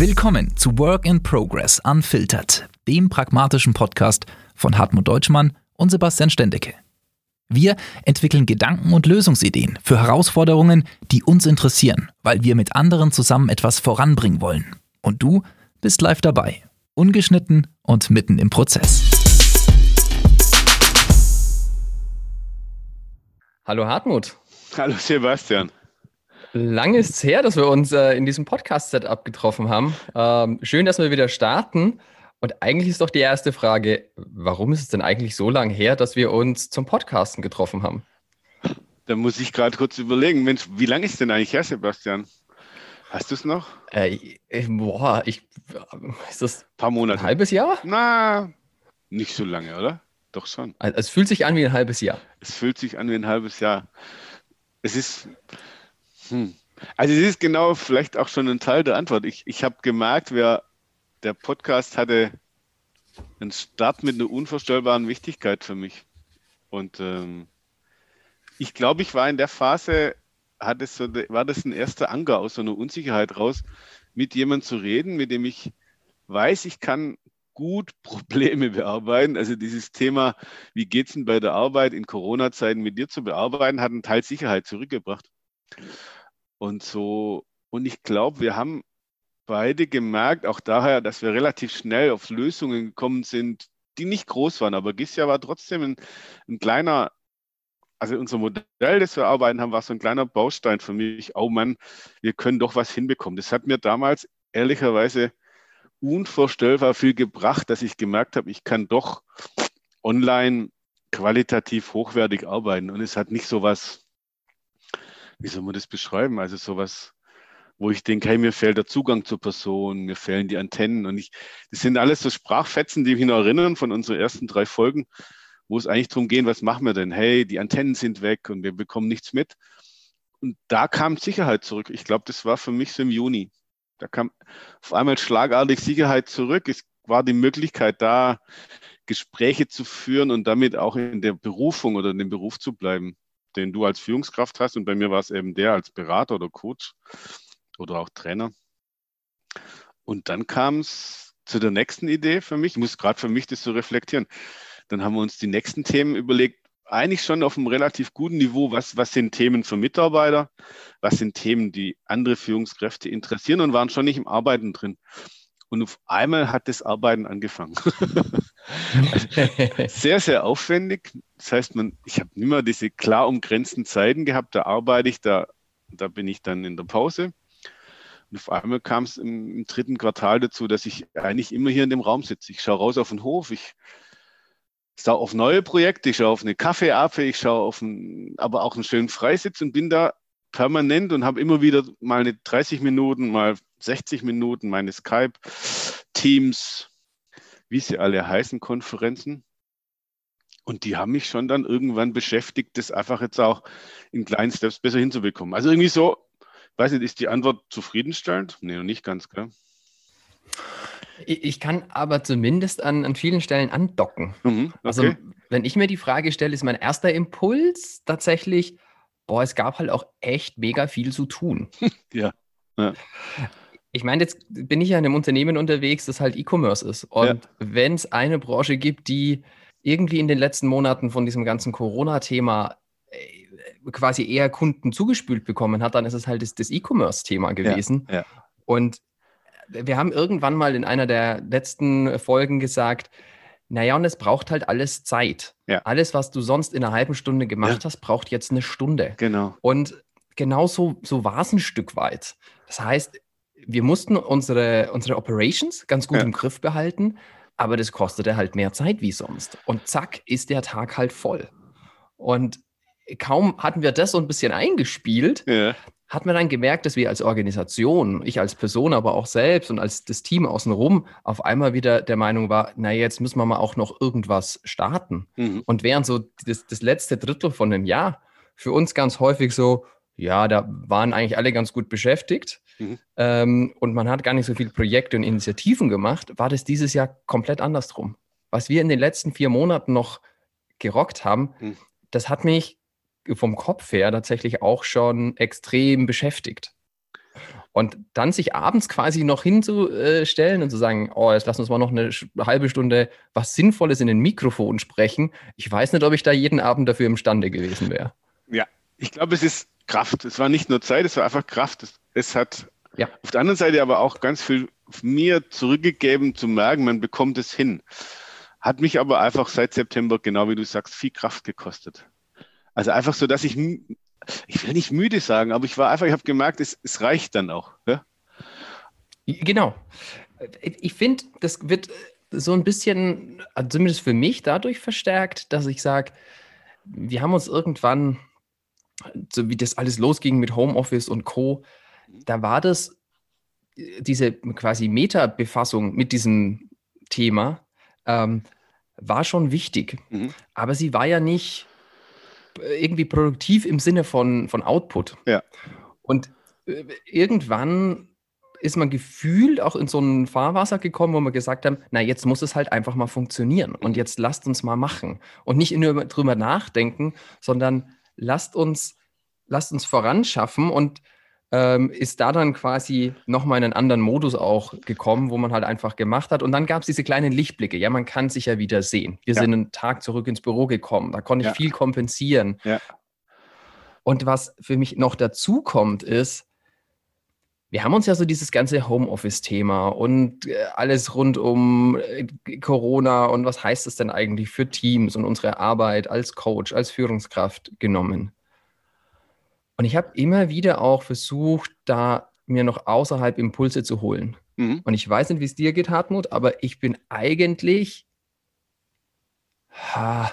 Willkommen zu Work in Progress Unfiltered, dem pragmatischen Podcast von Hartmut Deutschmann und Sebastian Stendecke. Wir entwickeln Gedanken und Lösungsideen für Herausforderungen, die uns interessieren, weil wir mit anderen zusammen etwas voranbringen wollen. Und du bist live dabei, ungeschnitten und mitten im Prozess. Hallo Hartmut. Hallo Sebastian. Lang ist es her, dass wir uns äh, in diesem Podcast-Setup getroffen haben. Ähm, schön, dass wir wieder starten. Und eigentlich ist doch die erste Frage, warum ist es denn eigentlich so lange her, dass wir uns zum Podcasten getroffen haben? Da muss ich gerade kurz überlegen, Mensch, wie lange ist denn eigentlich her, Sebastian? Hast du es noch? Äh, boah, ich, ist das ein paar Monate? Ein halbes Jahr? Na, nicht so lange, oder? Doch schon. Also, es fühlt sich an wie ein halbes Jahr. Es fühlt sich an wie ein halbes Jahr. Es ist, hm. Also es ist genau vielleicht auch schon ein Teil der Antwort. Ich, ich habe gemerkt, wer, der Podcast hatte einen Start mit einer unvorstellbaren Wichtigkeit für mich. Und ähm, ich glaube, ich war in der Phase, hat so, war das ein erster Anker aus so einer Unsicherheit raus, mit jemandem zu reden, mit dem ich weiß, ich kann gut Probleme bearbeiten. Also dieses Thema, wie geht es denn bei der Arbeit in Corona-Zeiten mit dir zu bearbeiten, hat einen Teil Sicherheit zurückgebracht. Und so, und ich glaube, wir haben beide gemerkt, auch daher, dass wir relativ schnell auf Lösungen gekommen sind, die nicht groß waren. Aber Gisja war trotzdem ein, ein kleiner, also unser Modell, das wir arbeiten haben, war so ein kleiner Baustein für mich. Oh Mann, wir können doch was hinbekommen. Das hat mir damals ehrlicherweise unvorstellbar viel gebracht, dass ich gemerkt habe, ich kann doch online qualitativ hochwertig arbeiten. Und es hat nicht so was wie soll man das beschreiben? Also sowas, wo ich denke, hey, mir fehlt der Zugang zur Person, mir fehlen die Antennen. Und ich, das sind alles so Sprachfetzen, die mich noch erinnern von unseren ersten drei Folgen, wo es eigentlich darum geht, was machen wir denn? Hey, die Antennen sind weg und wir bekommen nichts mit. Und da kam Sicherheit zurück. Ich glaube, das war für mich so im Juni. Da kam auf einmal schlagartig Sicherheit zurück. Es war die Möglichkeit da, Gespräche zu führen und damit auch in der Berufung oder in dem Beruf zu bleiben den du als Führungskraft hast. Und bei mir war es eben der als Berater oder Coach oder auch Trainer. Und dann kam es zu der nächsten Idee für mich. Ich muss gerade für mich das so reflektieren. Dann haben wir uns die nächsten Themen überlegt, eigentlich schon auf einem relativ guten Niveau. Was, was sind Themen für Mitarbeiter? Was sind Themen, die andere Führungskräfte interessieren und waren schon nicht im Arbeiten drin. Und auf einmal hat das Arbeiten angefangen. also sehr, sehr aufwendig. Das heißt, man, ich habe mehr diese klar umgrenzten Zeiten gehabt. Da arbeite ich, da, da bin ich dann in der Pause. Und auf einmal kam es im, im, dritten Quartal dazu, dass ich eigentlich immer hier in dem Raum sitze. Ich schaue raus auf den Hof, ich schaue auf neue Projekte, ich schaue auf eine Kaffeeape, ich schaue auf einen, aber auch einen schönen Freisitz und bin da permanent und habe immer wieder mal eine 30 Minuten, mal 60 Minuten meine Skype, Teams, wie sie alle heißen, Konferenzen. Und die haben mich schon dann irgendwann beschäftigt, das einfach jetzt auch in kleinen Steps besser hinzubekommen. Also irgendwie so, weiß nicht, ist die Antwort zufriedenstellend? Nee, noch nicht ganz, gell? Ich kann aber zumindest an, an vielen Stellen andocken. Mhm, also, okay. Also, wenn ich mir die Frage stelle, ist mein erster Impuls tatsächlich, boah, es gab halt auch echt mega viel zu tun. ja. ja ich meine, jetzt bin ich ja in einem Unternehmen unterwegs, das halt E-Commerce ist. Und ja. wenn es eine Branche gibt, die irgendwie in den letzten Monaten von diesem ganzen Corona-Thema äh, quasi eher Kunden zugespült bekommen hat, dann ist es halt das, das E-Commerce-Thema gewesen. Ja, ja. Und wir haben irgendwann mal in einer der letzten Folgen gesagt, naja, und es braucht halt alles Zeit. Ja. Alles, was du sonst in einer halben Stunde gemacht hast, braucht jetzt eine Stunde. Genau. Und genauso so war es ein Stück weit. Das heißt, wir mussten unsere, unsere Operations ganz gut im Griff behalten, aber das kostete halt mehr Zeit wie sonst. Und zack, ist der Tag halt voll. Und kaum hatten wir das so ein bisschen eingespielt, ja. hat man dann gemerkt, dass wir als Organisation, ich als Person, aber auch selbst und als das Team außenrum auf einmal wieder der Meinung war, na jetzt müssen wir mal auch noch irgendwas starten. Mhm. Und während so das, das letzte Drittel von einem Jahr für uns ganz häufig so, ja, da waren eigentlich alle ganz gut beschäftigt mhm. ähm, und man hat gar nicht so viele Projekte und Initiativen gemacht, war das dieses Jahr komplett andersrum. Was wir in den letzten vier Monaten noch gerockt haben, mhm. das hat mich vom Kopf her tatsächlich auch schon extrem beschäftigt. Und dann sich abends quasi noch hinzustellen und zu sagen, oh, jetzt lass uns mal noch eine halbe Stunde was Sinnvolles in den Mikrofon sprechen. Ich weiß nicht, ob ich da jeden Abend dafür imstande gewesen wäre. Ja, ich glaube, es ist Kraft. Es war nicht nur Zeit, es war einfach Kraft. Es, es hat ja. auf der anderen Seite aber auch ganz viel mir zurückgegeben, zu merken, man bekommt es hin. Hat mich aber einfach seit September, genau wie du sagst, viel Kraft gekostet. Also einfach so, dass ich ich will nicht müde sagen, aber ich war einfach, ich habe gemerkt, es, es, reicht dann auch. Ja? Genau. Ich finde, das wird so ein bisschen, also zumindest für mich, dadurch verstärkt, dass ich sage, wir haben uns irgendwann, so wie das alles losging mit Homeoffice und Co., da war das, diese quasi Meta-Befassung mit diesem Thema, ähm, war schon wichtig. Mhm. Aber sie war ja nicht irgendwie produktiv im Sinne von, von Output. Ja. Und äh, irgendwann ist man gefühlt auch in so ein Fahrwasser gekommen, wo wir gesagt haben, na, jetzt muss es halt einfach mal funktionieren und jetzt lasst uns mal machen. Und nicht nur drüber nachdenken, sondern lasst uns, lasst uns voranschaffen und ähm, ist da dann quasi nochmal in einen anderen Modus auch gekommen, wo man halt einfach gemacht hat. Und dann gab es diese kleinen Lichtblicke. Ja, man kann sich ja wieder sehen. Wir ja. sind einen Tag zurück ins Büro gekommen. Da konnte ich ja. viel kompensieren. Ja. Und was für mich noch dazu kommt, ist, wir haben uns ja so dieses ganze Homeoffice-Thema und äh, alles rund um äh, Corona und was heißt es denn eigentlich für Teams und unsere Arbeit als Coach, als Führungskraft genommen. Und ich habe immer wieder auch versucht, da mir noch außerhalb Impulse zu holen. Mhm. Und ich weiß nicht, wie es dir geht, Hartmut, aber ich bin eigentlich ha,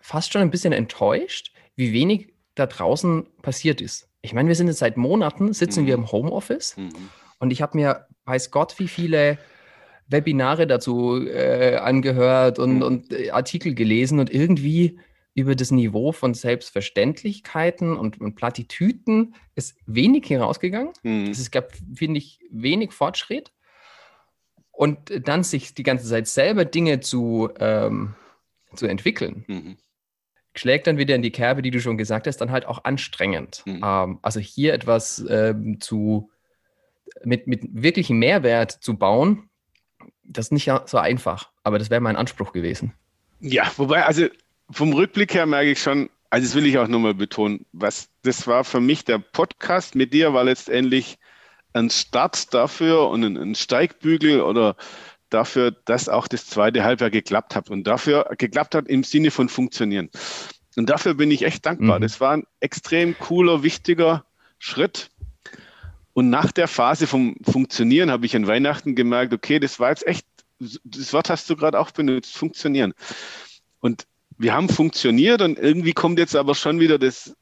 fast schon ein bisschen enttäuscht, wie wenig da draußen passiert ist. Ich meine, wir sind jetzt seit Monaten, sitzen mhm. wir im Homeoffice mhm. und ich habe mir, weiß Gott, wie viele Webinare dazu äh, angehört und, mhm. und äh, Artikel gelesen und irgendwie über das Niveau von Selbstverständlichkeiten und, und Plattitüten ist wenig herausgegangen. Mhm. Es gab, finde ich, wenig Fortschritt. Und dann sich die ganze Zeit selber Dinge zu, ähm, zu entwickeln, mhm. Schlägt dann wieder in die Kerbe, die du schon gesagt hast, dann halt auch anstrengend. Mhm. Ähm, also hier etwas ähm, zu, mit, mit wirklichem Mehrwert zu bauen, das ist nicht so einfach, aber das wäre mein Anspruch gewesen. Ja, wobei, also vom Rückblick her merke ich schon, also das will ich auch nochmal betonen, was das war für mich der Podcast mit dir war letztendlich ein Start dafür und ein, ein Steigbügel oder dafür, dass auch das zweite Halbjahr geklappt hat und dafür geklappt hat im Sinne von funktionieren. Und dafür bin ich echt dankbar. Mhm. Das war ein extrem cooler, wichtiger Schritt. Und nach der Phase vom Funktionieren habe ich an Weihnachten gemerkt, okay, das war jetzt echt, das Wort hast du gerade auch benutzt, funktionieren. Und wir haben funktioniert und irgendwie kommt jetzt aber schon wieder das,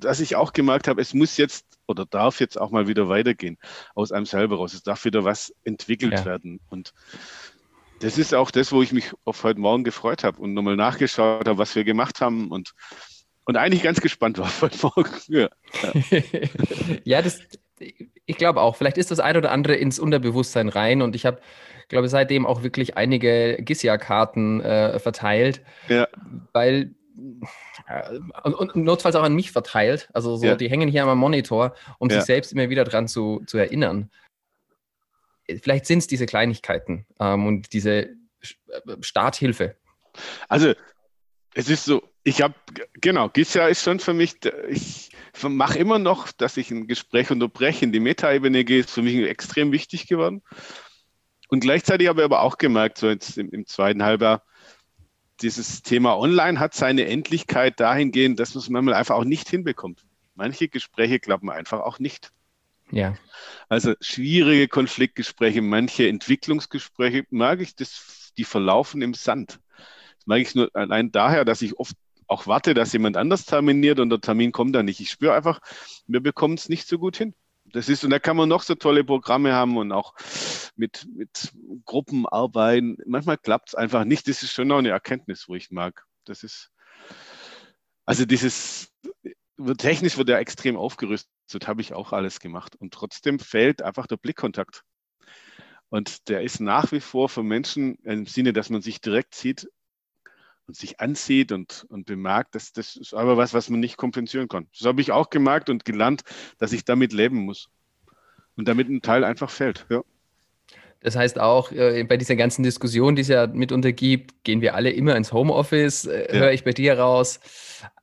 dass ich auch gemerkt habe, es muss jetzt oder darf jetzt auch mal wieder weitergehen aus einem selber raus. Es darf wieder was entwickelt ja. werden. Und das ist auch das, wo ich mich auf heute Morgen gefreut habe und nochmal nachgeschaut habe, was wir gemacht haben und, und eigentlich ganz gespannt war heute Morgen. Ja, ja das, ich glaube auch. Vielleicht ist das ein oder andere ins Unterbewusstsein rein und ich habe glaube, seitdem auch wirklich einige Gissia-Karten äh, verteilt, ja. weil und, und, notfalls auch an mich verteilt. Also so, ja. die hängen hier am Monitor, um ja. sich selbst immer wieder dran zu, zu erinnern. Vielleicht sind es diese Kleinigkeiten ähm, und diese äh, Starthilfe. Also es ist so, ich habe, genau, Gisja ist schon für mich, ich mache immer noch, dass ich ein Gespräch unterbreche, in die Metaebene gehe, ist für mich extrem wichtig geworden. Und gleichzeitig habe ich aber auch gemerkt, so jetzt im, im zweiten Halbjahr, dieses Thema Online hat seine Endlichkeit dahingehend, dass man es manchmal einfach auch nicht hinbekommt. Manche Gespräche klappen einfach auch nicht. Ja. Also schwierige Konfliktgespräche, manche Entwicklungsgespräche mag ich, das, die verlaufen im Sand. Das mag ich nur allein daher, dass ich oft auch warte, dass jemand anders terminiert und der Termin kommt dann nicht. Ich spüre einfach, wir bekommen es nicht so gut hin. Das ist, und da kann man noch so tolle Programme haben und auch mit, mit Gruppen arbeiten. Manchmal klappt es einfach nicht. Das ist schon noch eine Erkenntnis, wo ich mag. Das ist, also dieses, technisch wird ja extrem aufgerüstet, habe ich auch alles gemacht. Und trotzdem fehlt einfach der Blickkontakt. Und der ist nach wie vor für Menschen im Sinne, dass man sich direkt sieht, und sich ansieht und, und bemerkt, dass das ist aber was, was man nicht kompensieren kann. Das habe ich auch gemerkt und gelernt, dass ich damit leben muss. Und damit ein Teil einfach fällt, ja. Das heißt auch, äh, bei dieser ganzen Diskussion, die es ja mitunter gibt, gehen wir alle immer ins Homeoffice, äh, ja. höre ich bei dir raus.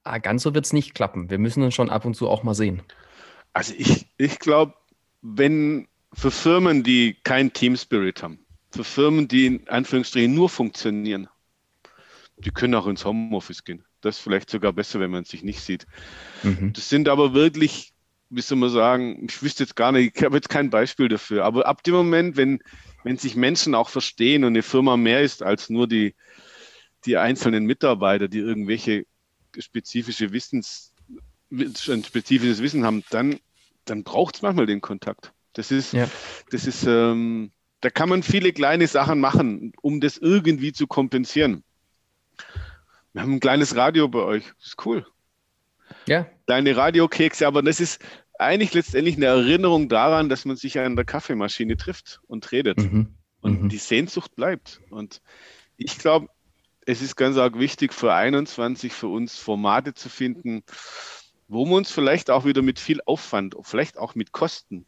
Ah, ganz so wird es nicht klappen. Wir müssen uns schon ab und zu auch mal sehen. Also ich, ich glaube, wenn für Firmen, die keinen Team Spirit haben, für Firmen, die in Anführungsstrichen nur funktionieren, die können auch ins Homeoffice gehen. Das ist vielleicht sogar besser, wenn man sich nicht sieht. Mhm. Das sind aber wirklich, wie soll man sagen, ich wüsste jetzt gar nicht, ich habe jetzt kein Beispiel dafür, aber ab dem Moment, wenn, wenn sich Menschen auch verstehen und eine Firma mehr ist als nur die, die einzelnen Mitarbeiter, die irgendwelche spezifische Wissens, ein spezifisches Wissen haben, dann, dann braucht es manchmal den Kontakt. Das ist, ja. das ist, ähm, da kann man viele kleine Sachen machen, um das irgendwie zu kompensieren. Wir haben ein kleines Radio bei euch. Das ist cool. Ja. Kleine Radiokekse, aber das ist eigentlich letztendlich eine Erinnerung daran, dass man sich an der Kaffeemaschine trifft und redet. Mhm. Und mhm. die Sehnsucht bleibt. Und ich glaube, es ist ganz arg wichtig für 21 für uns Formate zu finden, wo wir uns vielleicht auch wieder mit viel Aufwand, vielleicht auch mit Kosten,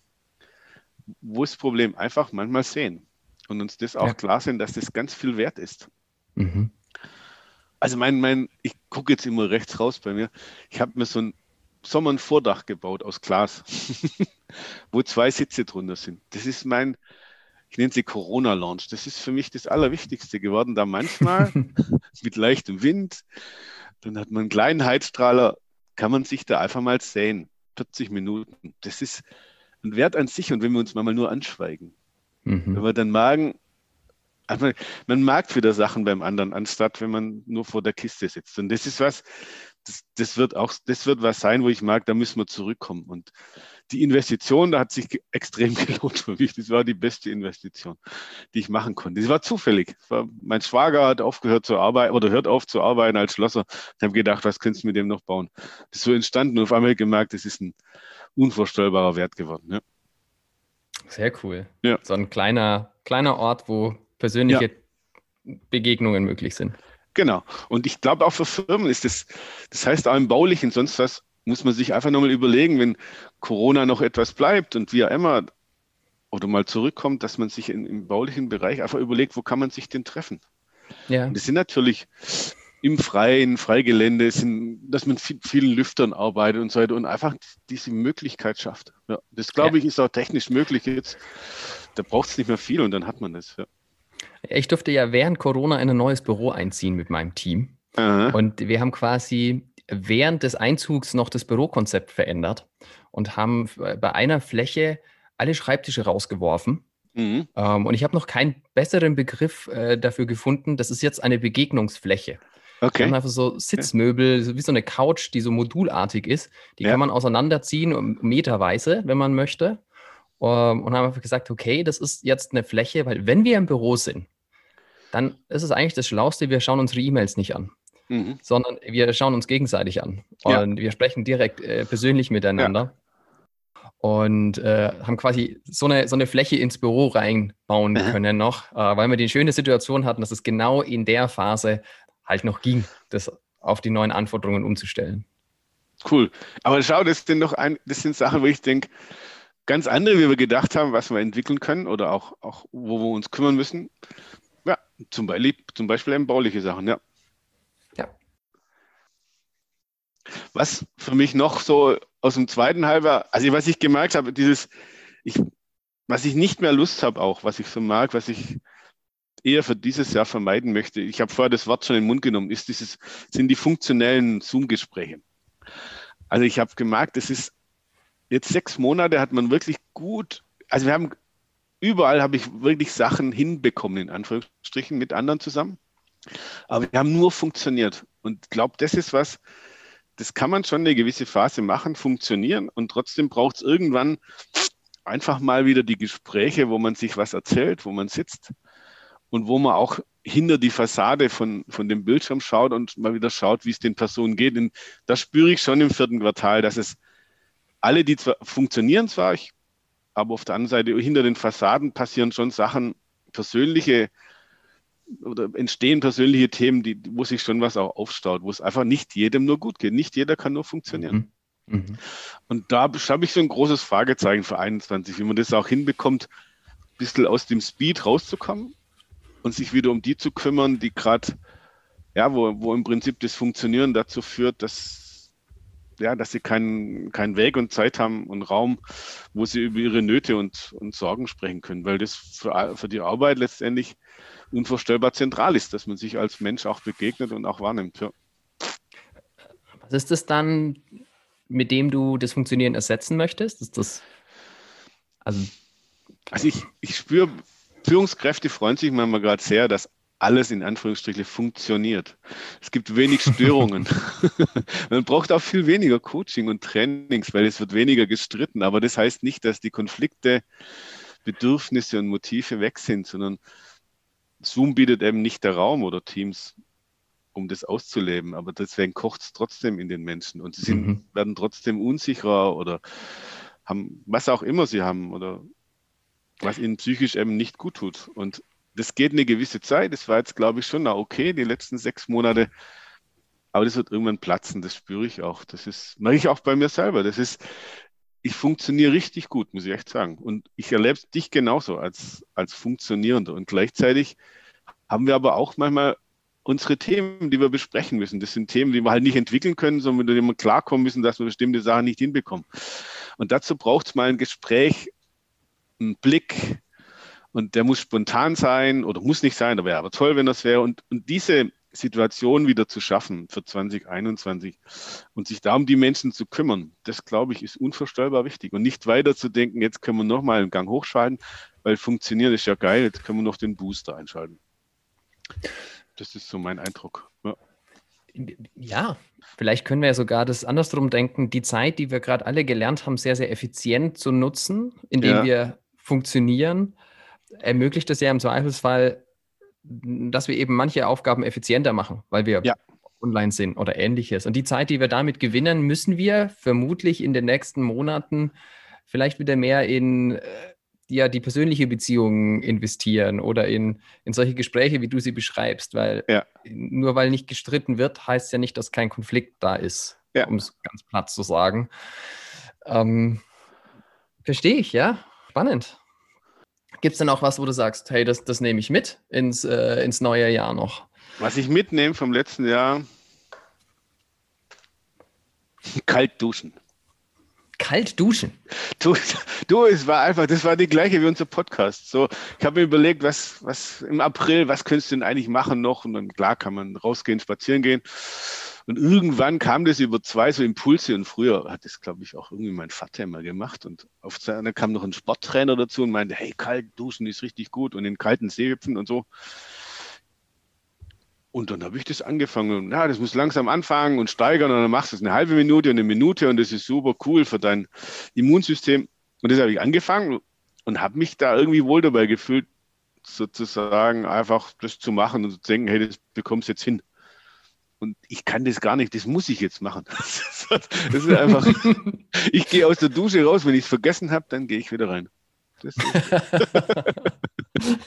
wo das Problem einfach manchmal sehen und uns das auch ja. klar sind, dass das ganz viel wert ist. Mhm. Also mein, mein, ich gucke jetzt immer rechts raus bei mir. Ich habe mir so ein Sommer ein Vordach gebaut aus Glas, wo zwei Sitze drunter sind. Das ist mein, ich nenne sie Corona-Launch. Das ist für mich das Allerwichtigste geworden, da manchmal mit leichtem Wind, dann hat man einen kleinen Heizstrahler, kann man sich da einfach mal sehen. 40 Minuten. Das ist ein Wert an sich und wenn wir uns mal nur anschweigen, mhm. wenn wir dann magen, also man mag wieder Sachen beim anderen, anstatt wenn man nur vor der Kiste sitzt. Und das ist was, das, das, wird auch, das wird was sein, wo ich mag, da müssen wir zurückkommen. Und die Investition, da hat sich extrem gelohnt für mich. Das war die beste Investition, die ich machen konnte. Das war zufällig. War, mein Schwager hat aufgehört zu arbeiten oder hört auf zu arbeiten als Schlosser. Ich habe gedacht, was könntest du mit dem noch bauen? Das ist so entstanden und auf einmal gemerkt, das ist ein unvorstellbarer Wert geworden. Ja. Sehr cool. Ja. So ein kleiner, kleiner Ort, wo persönliche ja. Begegnungen möglich sind. Genau. Und ich glaube auch für Firmen ist das, das heißt auch im Baulichen, sonst was, muss man sich einfach nochmal überlegen, wenn Corona noch etwas bleibt und wie auch immer oder mal zurückkommt, dass man sich in, im baulichen Bereich einfach überlegt, wo kann man sich denn treffen? Ja. Und das sind natürlich im Freien, Freigelände, sind, dass man mit vielen Lüftern arbeitet und so weiter und einfach diese Möglichkeit schafft. Ja, das glaube ich ist auch technisch möglich jetzt. Da braucht es nicht mehr viel und dann hat man das. Ja. Ich durfte ja während Corona in ein neues Büro einziehen mit meinem Team. Aha. Und wir haben quasi während des Einzugs noch das Bürokonzept verändert und haben bei einer Fläche alle Schreibtische rausgeworfen. Mhm. Ähm, und ich habe noch keinen besseren Begriff äh, dafür gefunden. Das ist jetzt eine Begegnungsfläche. Okay. Wir haben einfach so Sitzmöbel, wie so eine Couch, die so modulartig ist. Die ja. kann man auseinanderziehen, meterweise, wenn man möchte. Um, ähm, und haben einfach gesagt, okay, das ist jetzt eine Fläche, weil wenn wir im Büro sind, dann ist es eigentlich das Schlauste, wir schauen unsere E-Mails nicht an, mhm. sondern wir schauen uns gegenseitig an. Und ja. wir sprechen direkt äh, persönlich miteinander. Ja. Und äh, haben quasi so eine, so eine Fläche ins Büro reinbauen mhm. können noch, äh, weil wir die schöne Situation hatten, dass es genau in der Phase halt noch ging, das auf die neuen Anforderungen umzustellen. Cool. Aber schau, das sind noch ein, das sind Sachen, wo ich denke, ganz andere, wie wir gedacht haben, was wir entwickeln können oder auch, auch wo wir uns kümmern müssen. Ja, zum Beispiel, zum Beispiel eben bauliche Sachen, ja. Ja. Was für mich noch so aus dem zweiten Halbjahr, also was ich gemerkt habe, dieses, ich, was ich nicht mehr Lust habe auch, was ich so mag, was ich eher für dieses Jahr vermeiden möchte, ich habe vorher das Wort schon in den Mund genommen, ist dieses, sind die funktionellen Zoom-Gespräche. Also ich habe gemerkt, es ist jetzt sechs Monate hat man wirklich gut, also wir haben überall habe ich wirklich Sachen hinbekommen, in Anführungsstrichen, mit anderen zusammen. Aber wir haben nur funktioniert. Und ich glaube, das ist was, das kann man schon eine gewisse Phase machen, funktionieren. Und trotzdem braucht es irgendwann einfach mal wieder die Gespräche, wo man sich was erzählt, wo man sitzt und wo man auch hinter die Fassade von, von dem Bildschirm schaut und mal wieder schaut, wie es den Personen geht. Und da spüre ich schon im vierten Quartal, dass es alle, die zwar funktionieren zwar, ich, aber auf der anderen Seite hinter den Fassaden passieren schon Sachen, persönliche oder entstehen persönliche Themen, die, wo sich schon was auch aufstaut, wo es einfach nicht jedem nur gut geht. Nicht jeder kann nur funktionieren. Mhm. Und da habe ich so ein großes Fragezeichen für 21, wie man das auch hinbekommt, ein bisschen aus dem Speed rauszukommen und sich wieder um die zu kümmern, die gerade, ja, wo, wo im Prinzip das Funktionieren dazu führt, dass, ja, dass sie keinen, keinen Weg und Zeit haben und Raum, wo sie über ihre Nöte und, und Sorgen sprechen können, weil das für, für die Arbeit letztendlich unvorstellbar zentral ist, dass man sich als Mensch auch begegnet und auch wahrnimmt. Ja. Was ist das dann, mit dem du das Funktionieren ersetzen möchtest? Ist das also, also ich, ich spüre, Führungskräfte freuen sich manchmal gerade sehr, dass alles in Anführungsstrichen funktioniert. Es gibt wenig Störungen. Man braucht auch viel weniger Coaching und Trainings, weil es wird weniger gestritten. Aber das heißt nicht, dass die Konflikte, Bedürfnisse und Motive weg sind, sondern Zoom bietet eben nicht der Raum oder Teams, um das auszuleben. Aber deswegen kocht es trotzdem in den Menschen und sie sind, mhm. werden trotzdem unsicherer oder haben, was auch immer sie haben oder was ihnen psychisch eben nicht gut tut. Und das geht eine gewisse Zeit. Das war jetzt, glaube ich, schon okay, die letzten sechs Monate. Aber das wird irgendwann platzen, das spüre ich auch. Das ist, mache ich auch bei mir selber. Das ist, ich funktioniere richtig gut, muss ich echt sagen. Und ich erlebe dich genauso als, als Funktionierender. Und gleichzeitig haben wir aber auch manchmal unsere Themen, die wir besprechen müssen. Das sind Themen, die wir halt nicht entwickeln können, sondern mit denen wir klarkommen müssen, dass wir bestimmte Sachen nicht hinbekommen. Und dazu braucht es mal ein Gespräch, einen Blick, und der muss spontan sein oder muss nicht sein, da wäre aber toll, wenn das wäre. Und, und diese Situation wieder zu schaffen für 2021 und sich da um die Menschen zu kümmern, das glaube ich ist unvorstellbar wichtig. Und nicht weiter zu denken, jetzt können wir nochmal einen Gang hochschalten, weil funktioniert ist ja geil, jetzt können wir noch den Booster einschalten. Das ist so mein Eindruck. Ja. Ja, vielleicht können wir ja sogar das andersrum denken, die Zeit, die wir gerade alle gelernt haben, sehr, sehr effizient zu nutzen, indem ja. wir funktionieren, ermöglicht es ja im Zweifelsfall, dass wir eben manche Aufgaben effizienter machen, weil wir ja. online sind oder ähnliches. Und die Zeit, die wir damit gewinnen, müssen wir vermutlich in den nächsten Monaten vielleicht wieder mehr in äh, ja, die persönliche Beziehung investieren oder in, in solche Gespräche, wie du sie beschreibst, weil ja. nur weil nicht gestritten wird, heißt ja nicht, dass kein Konflikt da ist, ja. um es ganz platt zu sagen. Ähm, verstehe ich, ja. Spannend. Gibt es denn auch was, wo du sagst, hey, das, das nehme ich mit ins, äh, ins neue Jahr noch? Was ich mitnehme vom letzten Jahr, kalt duschen. Kalt duschen? Du, du, es war einfach, das war die gleiche wie unser Podcast. So, ich habe mir überlegt, was, was im April, was könntest du denn eigentlich machen noch? Und dann klar kann man rausgehen, spazieren gehen. Und irgendwann kam das über zwei so Impulse und früher hat das, glaube ich, auch irgendwie mein Vater immer gemacht. Und auf seiner kam noch ein Sporttrainer dazu und meinte, hey, kalt duschen ist richtig gut und in kalten See hüpfen und so. Und dann habe ich das angefangen. Ja, das muss langsam anfangen und steigern und dann machst du es eine halbe Minute und eine Minute und das ist super cool für dein Immunsystem. Und das habe ich angefangen und habe mich da irgendwie wohl dabei gefühlt, sozusagen einfach das zu machen und zu denken, hey, das bekommst du jetzt hin. Und ich kann das gar nicht, das muss ich jetzt machen. Das ist einfach, ich gehe aus der Dusche raus, wenn ich es vergessen habe, dann gehe ich wieder rein. Das ist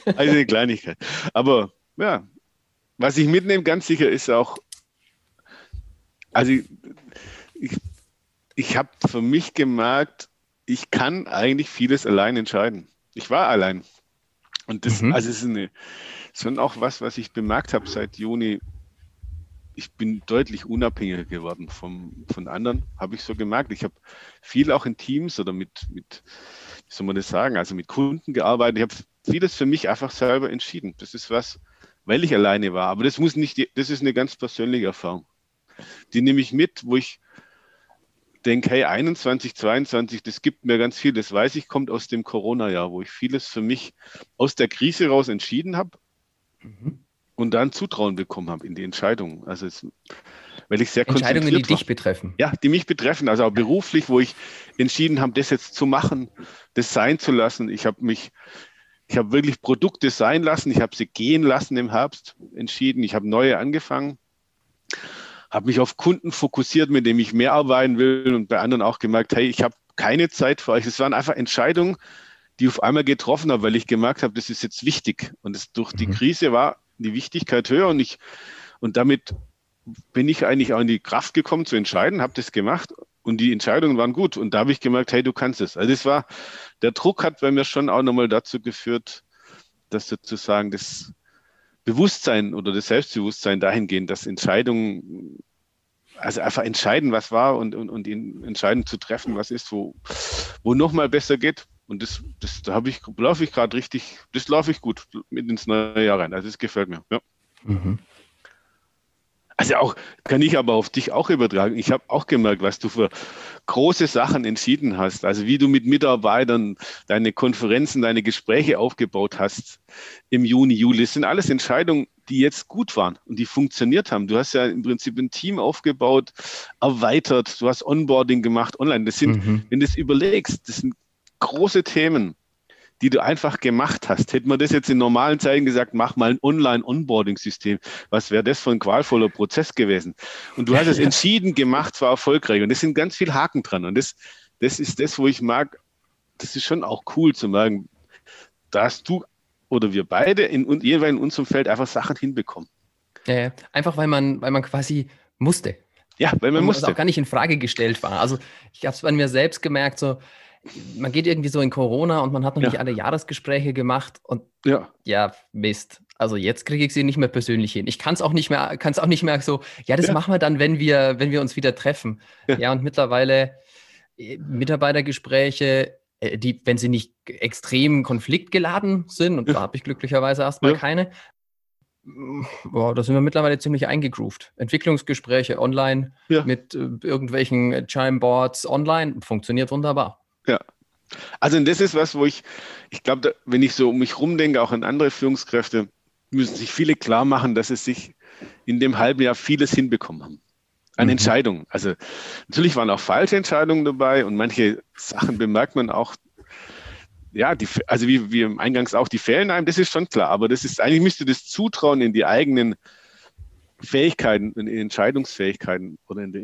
also eine Kleinigkeit. Aber ja, was ich mitnehme, ganz sicher, ist auch, also ich, ich, ich habe für mich gemerkt, ich kann eigentlich vieles allein entscheiden. Ich war allein. Und das, mhm. also es ist eine, schon auch was, was ich bemerkt habe seit Juni ich bin deutlich unabhängiger geworden vom, von anderen, habe ich so gemerkt. Ich habe viel auch in Teams oder mit, mit, wie soll man das sagen, also mit Kunden gearbeitet. Ich habe vieles für mich einfach selber entschieden. Das ist was, weil ich alleine war. Aber das muss nicht, das ist eine ganz persönliche Erfahrung. Die nehme ich mit, wo ich denke, hey, 21, 22, das gibt mir ganz viel. Das weiß ich, kommt aus dem Corona-Jahr, wo ich vieles für mich aus der Krise raus entschieden habe. Mhm und dann Zutrauen bekommen habe in die Entscheidungen. Also es, weil ich sehr Entscheidungen, die dich betreffen. Ja, die mich betreffen, also auch beruflich, wo ich entschieden habe, das jetzt zu machen, das sein zu lassen. Ich habe mich, ich habe wirklich Produkte sein lassen, ich habe sie gehen lassen im Herbst, entschieden, ich habe neue angefangen, habe mich auf Kunden fokussiert, mit denen ich mehr arbeiten will und bei anderen auch gemerkt, hey, ich habe keine Zeit für euch. Es waren einfach Entscheidungen, die ich auf einmal getroffen habe, weil ich gemerkt habe, das ist jetzt wichtig. Und es durch die mhm. Krise war die Wichtigkeit höher und ich und damit bin ich eigentlich auch in die Kraft gekommen zu entscheiden, habe das gemacht und die Entscheidungen waren gut. Und da habe ich gemerkt, hey, du kannst es. Also das war, der Druck hat bei mir schon auch nochmal dazu geführt, dass sozusagen das Bewusstsein oder das Selbstbewusstsein dahingehend, dass Entscheidungen, also einfach entscheiden, was war und, und, und entscheiden zu treffen, was ist, wo, wo nochmal besser geht. Und das, das da habe ich, laufe ich gerade richtig, das laufe ich gut mit ins neue Jahr rein. Also das gefällt mir. Ja. Mhm. Also auch, kann ich aber auf dich auch übertragen. Ich habe auch gemerkt, was du für große Sachen entschieden hast. Also wie du mit Mitarbeitern deine Konferenzen, deine Gespräche aufgebaut hast im Juni, Juli. Das sind alles Entscheidungen, die jetzt gut waren und die funktioniert haben. Du hast ja im Prinzip ein Team aufgebaut, erweitert, du hast Onboarding gemacht online. Das sind, mhm. wenn du es überlegst, das sind große Themen die du einfach gemacht hast. Hätte man das jetzt in normalen Zeiten gesagt, mach mal ein Online-Onboarding-System, was wäre das für ein qualvoller Prozess gewesen? Und du hast es entschieden gemacht, zwar erfolgreich. Und es sind ganz viele Haken dran. Und das, das ist das, wo ich mag, das ist schon auch cool zu merken, dass du oder wir beide in, jeweils in unserem Feld einfach Sachen hinbekommen. Ja, einfach weil man, weil man quasi musste. Ja, weil man und musste. auch gar nicht in Frage gestellt war. Also ich habe es bei mir selbst gemerkt, so man geht irgendwie so in Corona und man hat noch ja. nicht alle Jahresgespräche gemacht und ja, ja Mist. Also jetzt kriege ich sie nicht mehr persönlich hin. Ich kann es auch nicht mehr, kann es auch nicht mehr so, ja, das ja. machen wir dann, wenn wir, wenn wir uns wieder treffen. Ja, ja und mittlerweile äh, Mitarbeitergespräche, äh, die, wenn sie nicht extrem konfliktgeladen sind, und da habe ich glücklicherweise erstmal keine, boah, da sind wir mittlerweile ziemlich eingegroovt. Entwicklungsgespräche online mit äh, irgendwelchen Chime-Boards online funktioniert wunderbar. Ja. Also das ist was, wo ich, ich glaube, wenn ich so um mich rumdenke, auch an andere Führungskräfte, müssen sich viele klar machen, dass es sich in dem halben Jahr vieles hinbekommen haben. An mhm. Entscheidungen. Also natürlich waren auch falsche Entscheidungen dabei und manche Sachen bemerkt man auch, ja, die, also wie, wie im Eingangs auch, die fehlen einem, das ist schon klar, aber das ist, eigentlich müsste das Zutrauen in die eigenen Fähigkeiten, in die Entscheidungsfähigkeiten oder in die,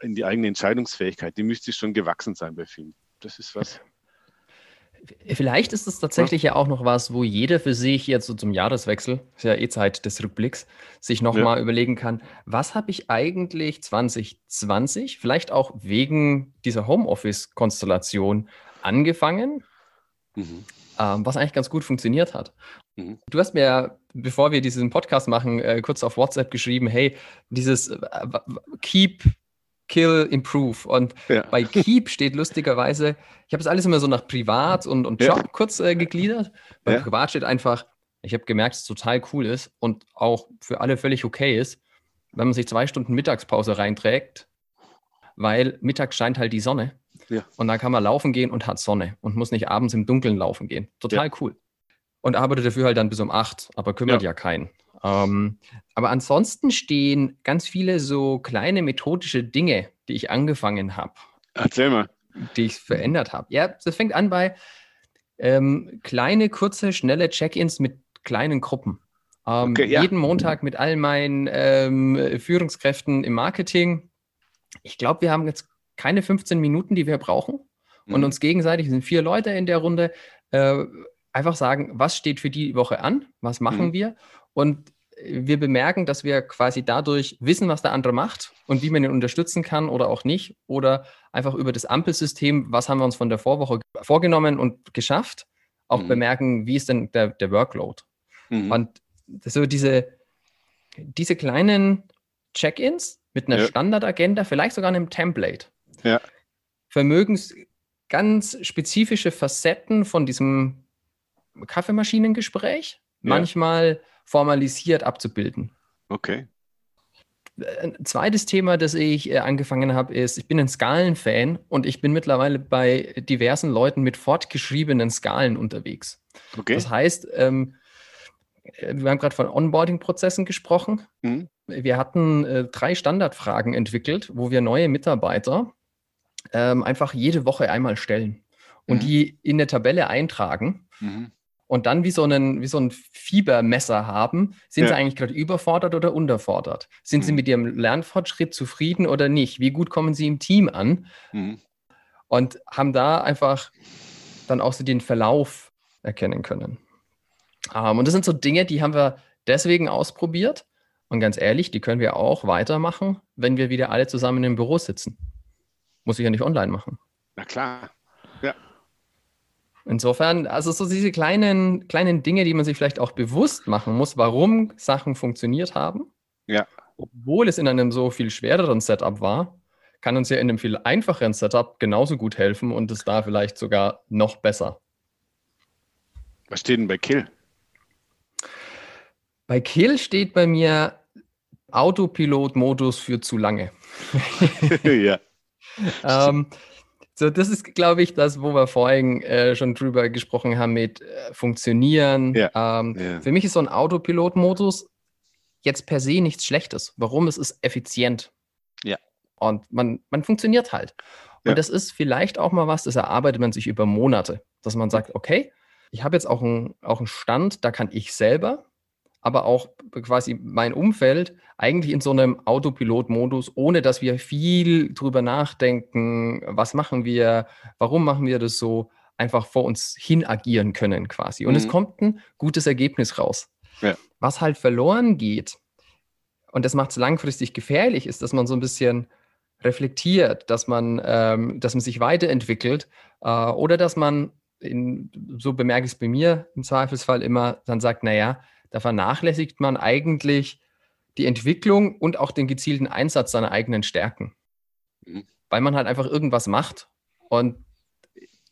in die eigene Entscheidungsfähigkeit, die müsste schon gewachsen sein bei vielen das ist was. Vielleicht ist es tatsächlich ja. ja. auch noch was, wo jeder für sich jetzt so zum Jahreswechsel, ist ja eh Zeit des Rückblicks, sich nochmal ja. überlegen kann, was habe ich eigentlich 2020, vielleicht auch wegen dieser Homeoffice-Konstellation angefangen, mhm. ähm, was eigentlich ganz gut funktioniert hat. Mhm. Du hast mir, bevor wir diesen Podcast machen, äh, kurz auf WhatsApp geschrieben, hey, dieses äh, Keep Kill, Improve. Und ja. bei Keep steht lustigerweise, ich habe es alles immer so nach Privat und, und Job ja. kurz äh, gegliedert. Bei ja. Privat steht einfach, ich habe gemerkt, dass es total cool ist und auch für alle völlig okay ist, wenn man sich zwei Stunden Mittagspause reinträgt, weil mittags scheint halt die Sonne. Und dann kann man laufen gehen und hat Sonne und muss nicht abends im Dunkeln laufen gehen. Total cool. Und arbeitet dafür halt dann bis um acht, aber kümmert ja, keinen. Ähm, aber ansonsten stehen ganz viele so kleine methodische Dinge, die ich angefangen habe. Erzähl mal. Die ich verändert habe. Ja, das fängt an bei ähm, kleine, kurze, schnelle Check-ins mit kleinen Gruppen. Ähm, okay, ja. Jeden Montag mit all meinen ähm, Führungskräften im Marketing. Ich glaube, wir haben jetzt keine 15 Minuten, die wir brauchen. Mhm. Und uns gegenseitig, sind vier Leute in der Runde, äh, einfach sagen, was steht für die Woche an, was machen mhm. wir und wir bemerken, dass wir quasi dadurch wissen, was der andere macht und wie man ihn unterstützen kann oder auch nicht. Oder einfach über das Ampelsystem, was haben wir uns von der Vorwoche vorgenommen und geschafft, auch mhm. bemerken, wie ist denn der, der Workload. Mhm. Und so diese, diese kleinen Check-ins mit einer ja. Standardagenda, vielleicht sogar einem Template, ja. vermögen ganz spezifische Facetten von diesem Kaffeemaschinengespräch, ja. manchmal formalisiert abzubilden. Okay. Ein zweites Thema, das ich äh, angefangen habe, ist, ich bin ein Skalenfan und ich bin mittlerweile bei diversen Leuten mit fortgeschriebenen Skalen unterwegs. Okay. Das heißt, ähm, äh, wir haben gerade von Onboarding-Prozessen gesprochen. Mhm. Wir hatten äh, drei Standardfragen entwickelt, wo wir neue Mitarbeiter ähm, einfach jede Woche einmal stellen und mhm. die in eine Tabelle eintragen. Mhm und dann wie so, einen, wie so ein Fiebermesser haben, sind ja. sie eigentlich gerade überfordert oder unterfordert? Sind mhm. sie mit ihrem Lernfortschritt zufrieden oder nicht? Wie gut kommen sie im Team an? Mhm. Und haben da einfach dann auch so den Verlauf erkennen können. Um, ähm, und das sind so Dinge, die haben wir deswegen ausprobiert. Und ganz ehrlich, die können wir auch weitermachen, wenn wir wieder alle zusammen im Büro sitzen. muss ich ja nicht online machen. Na klar. Ja. Insofern, also so diese kleinen, kleinen Dinge, die man sich vielleicht auch bewusst machen muss, warum Sachen funktioniert haben. Ja. Obwohl es in einem so viel schwereren Setup war, kann uns ja in einem viel einfacheren Setup genauso gut helfen und es da vielleicht sogar noch besser. Was steht denn bei Kill? Bei Kill steht bei mir Autopilot-Modus für zu lange. ja. ähm, so, das ist, glaube ich, das, wo wir vorhin äh, schon drüber gesprochen haben mit äh, Funktionieren. Ja. Ähm, Ja. Für mich ist so ein Autopilot-Modus jetzt per se nichts Schlechtes. Warum? Es ist effizient. Ja. Und man, man funktioniert halt. Und Ja. das ist vielleicht auch mal was, das erarbeitet man sich über Monate, dass man sagt, okay, ich habe jetzt auch einen auch einen Stand, da kann ich selber, aber auch quasi mein Umfeld eigentlich in so einem Autopilot-Modus, ohne dass wir viel drüber nachdenken, was machen wir, warum machen wir das so, einfach vor uns hin agieren können quasi. Und es Mhm. kommt ein gutes Ergebnis raus. Ja. Was halt verloren geht, und das macht es langfristig gefährlich, ist, dass man so ein bisschen reflektiert, dass man, ähm, dass man sich weiterentwickelt äh, oder dass man, in, so bemerke ich es bei mir im Zweifelsfall immer, dann sagt, naja, da vernachlässigt man eigentlich die Entwicklung und auch den gezielten Einsatz seiner eigenen Stärken. Mhm. Weil man halt einfach irgendwas macht und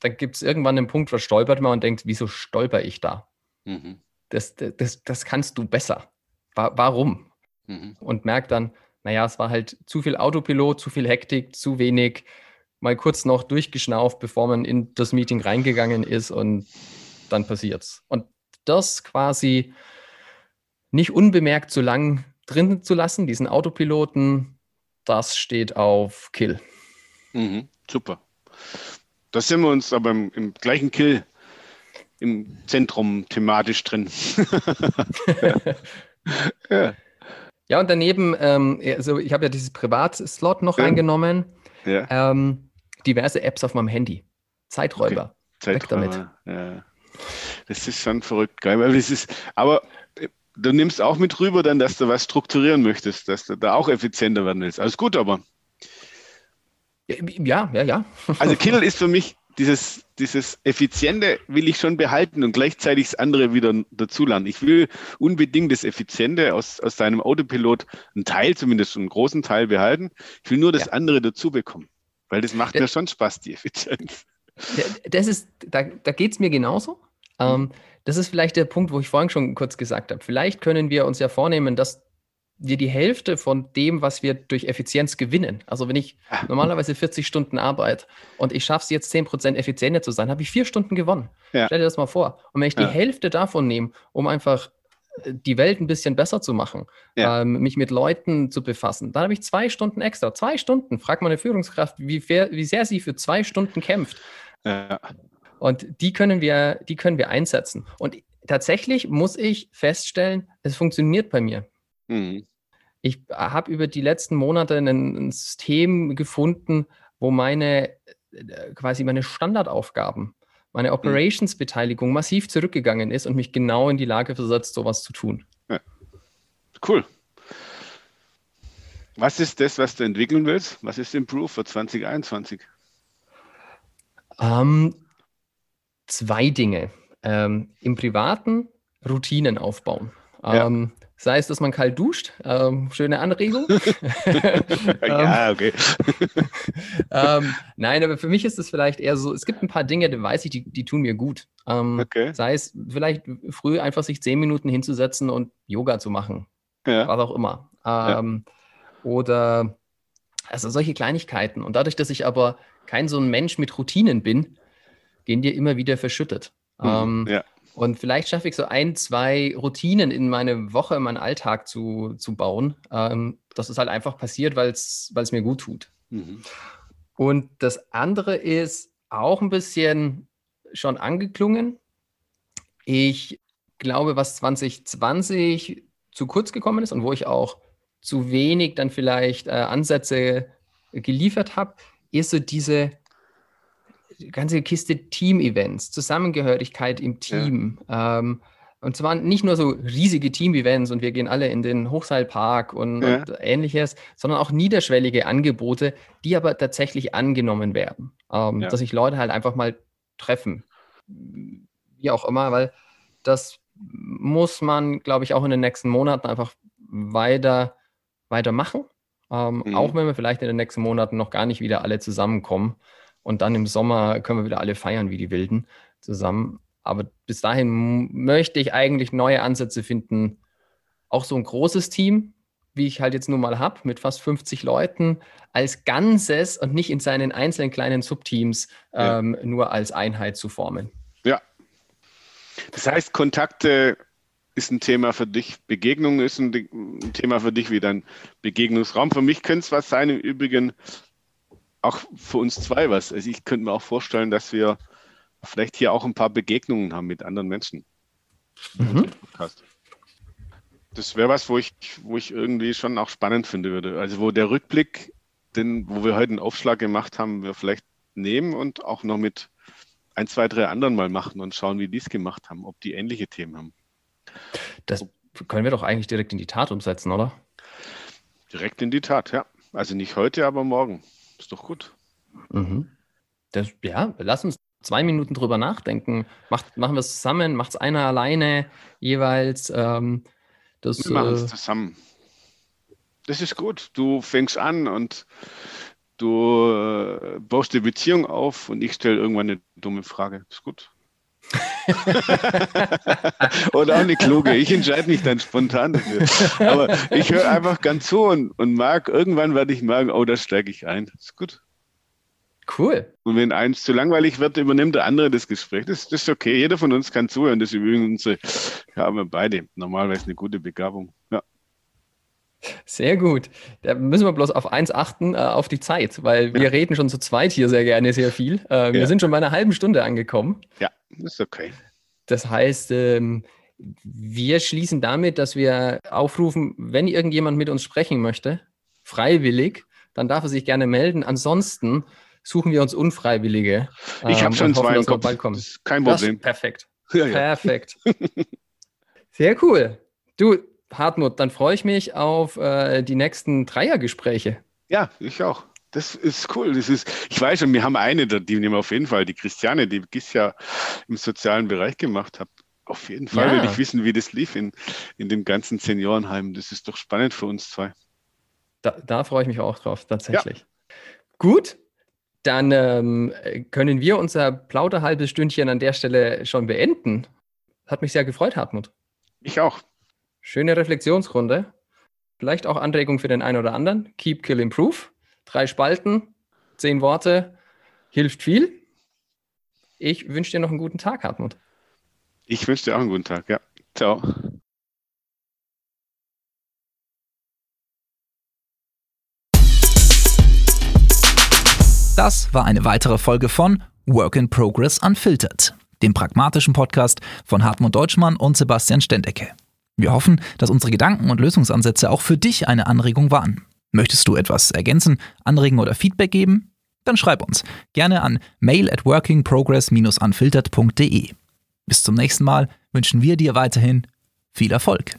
dann gibt es irgendwann einen Punkt, wo stolpert man und denkt, wieso stolper ich da? Mhm. Das, das, das kannst du besser. Wa warum? Mhm. Und merkt dann, naja, es war halt zu viel Autopilot, zu viel Hektik, zu wenig, mal kurz noch durchgeschnauft, bevor man in das Meeting reingegangen ist und dann passiert's. Und das quasi nicht unbemerkt zu lang drin zu lassen, diesen Autopiloten, das steht auf Kill. Mhm. Super. Da sind wir uns aber im, im gleichen Kill im Zentrum thematisch drin. ja. Ja, und daneben, ähm, also ich habe ja dieses Privatslot noch Ja. reingenommen, ja. ähm, diverse Apps auf meinem Handy. Zeiträuber. Weg damit. Ja. Das ist schon verrückt, geil. Ist, aber du nimmst auch mit rüber dann, dass du was strukturieren möchtest, dass du da auch effizienter werden willst. Alles gut, aber. Ja, ja, ja. Also Kindle ist für mich dieses, dieses Effiziente will ich schon behalten und gleichzeitig das andere wieder dazulernen. Ich will unbedingt das Effiziente aus, aus deinem Autopilot, einen Teil zumindest, einen großen Teil behalten. Ich will nur das Ja. andere dazu bekommen. Weil das macht Ja. mir schon Spaß, die Effizienz. Das ist, da, da geht es mir genauso. Ähm, das ist vielleicht der Punkt, wo ich vorhin schon kurz gesagt habe. Vielleicht können wir uns ja vornehmen, dass wir die Hälfte von dem, was wir durch Effizienz gewinnen, also wenn ich Ah. normalerweise 40 Stunden arbeite und ich schaffe es jetzt 10% effizienter zu sein, habe ich vier Stunden gewonnen. Ja. Stell dir das mal vor. Und wenn ich Ja. die Hälfte davon nehme, um einfach äh, die Welt ein bisschen besser zu machen, ähm, mich mit Leuten zu befassen, dann habe ich zwei Stunden extra. Zwei Stunden. Frag mal eine Führungskraft, wie, fair, wie sehr sie für zwei Stunden kämpft. Ja. Und die können wir, die können wir einsetzen. Und tatsächlich muss ich feststellen, es funktioniert bei mir. Mhm. Ich habe über die letzten Monate ein, ein System gefunden, wo meine äh, quasi meine Standardaufgaben, meine Operations-Beteiligung massiv zurückgegangen ist und mich genau in die Lage versetzt, sowas zu tun. Cool. Was ist das, was du entwickeln willst? Was ist Improve für 2021? Ähm, zwei Dinge. Ähm, Im Privaten Routinen aufbauen. Ja. Ähm, sei es, dass man kalt duscht, ähm, schöne Anregung. ja, okay. ähm, nein, aber für mich ist es vielleicht eher so, es gibt ein paar Dinge, die weiß ich, die, die tun mir gut. Ähm, Okay. Sei es vielleicht früh einfach sich zehn Minuten hinzusetzen und Yoga zu machen, Ja. was auch immer. Ähm, Oder also solche Kleinigkeiten. Und dadurch, dass ich aber kein so ein Mensch mit Routinen bin, gehen die immer wieder verschüttet. Ähm, Mhm. ja. und vielleicht schaffe ich so ein, zwei Routinen in meine Woche, in meinen Alltag zu, zu bauen. Ähm, das ist halt einfach passiert, weil es mir gut tut. Mhm. Und das andere ist auch ein bisschen schon angeklungen. Ich glaube, was 2020 zu kurz gekommen ist und wo ich auch zu wenig dann vielleicht äh, Ansätze geliefert habe, ist so diese ganze Kiste Team-Events, Zusammengehörigkeit im Team, ähm, Und zwar nicht nur so riesige Team-Events und wir gehen alle in den Hochseilpark und, ja. und, ähnliches, sondern auch niederschwellige Angebote, die aber tatsächlich angenommen werden. Ähm, ja. Dass sich Leute halt einfach mal treffen. Wie auch immer, weil das muss man, glaube ich, auch in den nächsten Monaten einfach weiter, weiter machen. Ähm, mhm. Auch wenn wir vielleicht in den nächsten Monaten noch gar nicht wieder alle zusammenkommen. Und dann im Sommer können wir wieder alle feiern wie die Wilden zusammen. Aber bis dahin möchte ich eigentlich neue Ansätze finden. Auch so ein großes Team, wie ich halt jetzt nun mal habe, mit fast 50 Leuten, als Ganzes und nicht in seinen einzelnen kleinen Subteams ja. ähm, nur als Einheit zu formen. Ja. Das heißt, Kontakte ist ein Thema für dich, Begegnung ist ein, ein Thema für dich wie dein Begegnungsraum. Für mich könnte es was sein, im Übrigen auch für uns zwei was. Also ich könnte mir auch vorstellen, dass wir vielleicht hier auch ein paar Begegnungen haben mit anderen Menschen. Mhm. Das wäre was, wo ich, wo ich irgendwie schon auch spannend finden würde. Also wo der Rückblick, den, wo wir heute einen Aufschlag gemacht haben, wir vielleicht nehmen und auch noch mit ein, zwei, drei anderen mal machen und schauen, wie die es gemacht haben, ob die ähnliche Themen haben. Das können wir doch eigentlich direkt in die Tat umsetzen, oder? Direkt in die Tat, ja. Also nicht heute, aber morgen. Ist doch gut. Mhm. Das, ja, lass uns zwei Minuten drüber nachdenken. Macht, machen wir es zusammen? Macht es einer alleine jeweils? Ähm, das, wir machen es äh, zusammen. Das ist gut. Du fängst an und du äh, baust die Beziehung auf und ich stelle irgendwann eine dumme Frage. Das ist gut. Oder auch eine kluge. Ich entscheide mich dann spontan dafür. Aber ich höre einfach ganz zu und, und mag, irgendwann werde ich merken, oh, da steige ich ein. Das ist gut. Cool. Und wenn eins zu langweilig wird, übernimmt der andere das Gespräch. Das, das ist okay. Jeder von uns kann zuhören. Das ist übrigens unsere, haben wir beide normalerweise eine gute Begabung. Ja. Sehr gut. Da müssen wir bloß auf eins achten, äh, auf die Zeit, weil wir ja. reden schon zu zweit hier sehr gerne sehr viel. Äh, wir ja. sind schon bei einer halben Stunde angekommen. Ja, ist okay. Das heißt, ähm, wir schließen damit, dass wir aufrufen, wenn irgendjemand mit uns sprechen möchte, freiwillig, dann darf er sich gerne melden. Ansonsten suchen wir uns Unfreiwillige. Ich habe ähm, schon zwei im Kopf. Bald kommen. Das ist kein Problem. Das, perfekt. Ja. Perfekt. Sehr cool. Du, Hartmut, dann freue ich mich auf äh, die nächsten Dreiergespräche. Ja, ich auch. Das ist cool. Das ist, ich weiß schon, wir haben eine, die nehmen wir auf jeden Fall, die Christiane, die GIS ja im sozialen Bereich gemacht hat. Auf jeden Fall ja. will ich wissen, wie das lief in, in dem ganzen Seniorenheim. Das ist doch spannend für uns zwei. Da, da freue ich mich auch drauf, tatsächlich. Ja. Gut, dann ähm, können wir unser plauderhalbes Stündchen an der Stelle schon beenden. Hat mich sehr gefreut, Hartmut. Ich auch. Schöne Reflexionsrunde. Vielleicht auch Anregung für den einen oder anderen. Keep, Kill, Improve. Drei Spalten, zehn Worte, hilft viel. Ich wünsche dir noch einen guten Tag, Hartmut. Ich wünsche dir auch einen guten Tag, ja. Ciao. Das war eine weitere Folge von Work in Progress Unfiltered, dem pragmatischen Podcast von Hartmut Deutschmann und Sebastian Stendecke. Wir hoffen, dass unsere Gedanken und Lösungsansätze auch für dich eine Anregung waren. Möchtest du etwas ergänzen, anregen oder Feedback geben? Dann schreib uns gerne an mail at workingprogress-unfiltered.de. Bis zum nächsten Mal wünschen wir dir weiterhin viel Erfolg.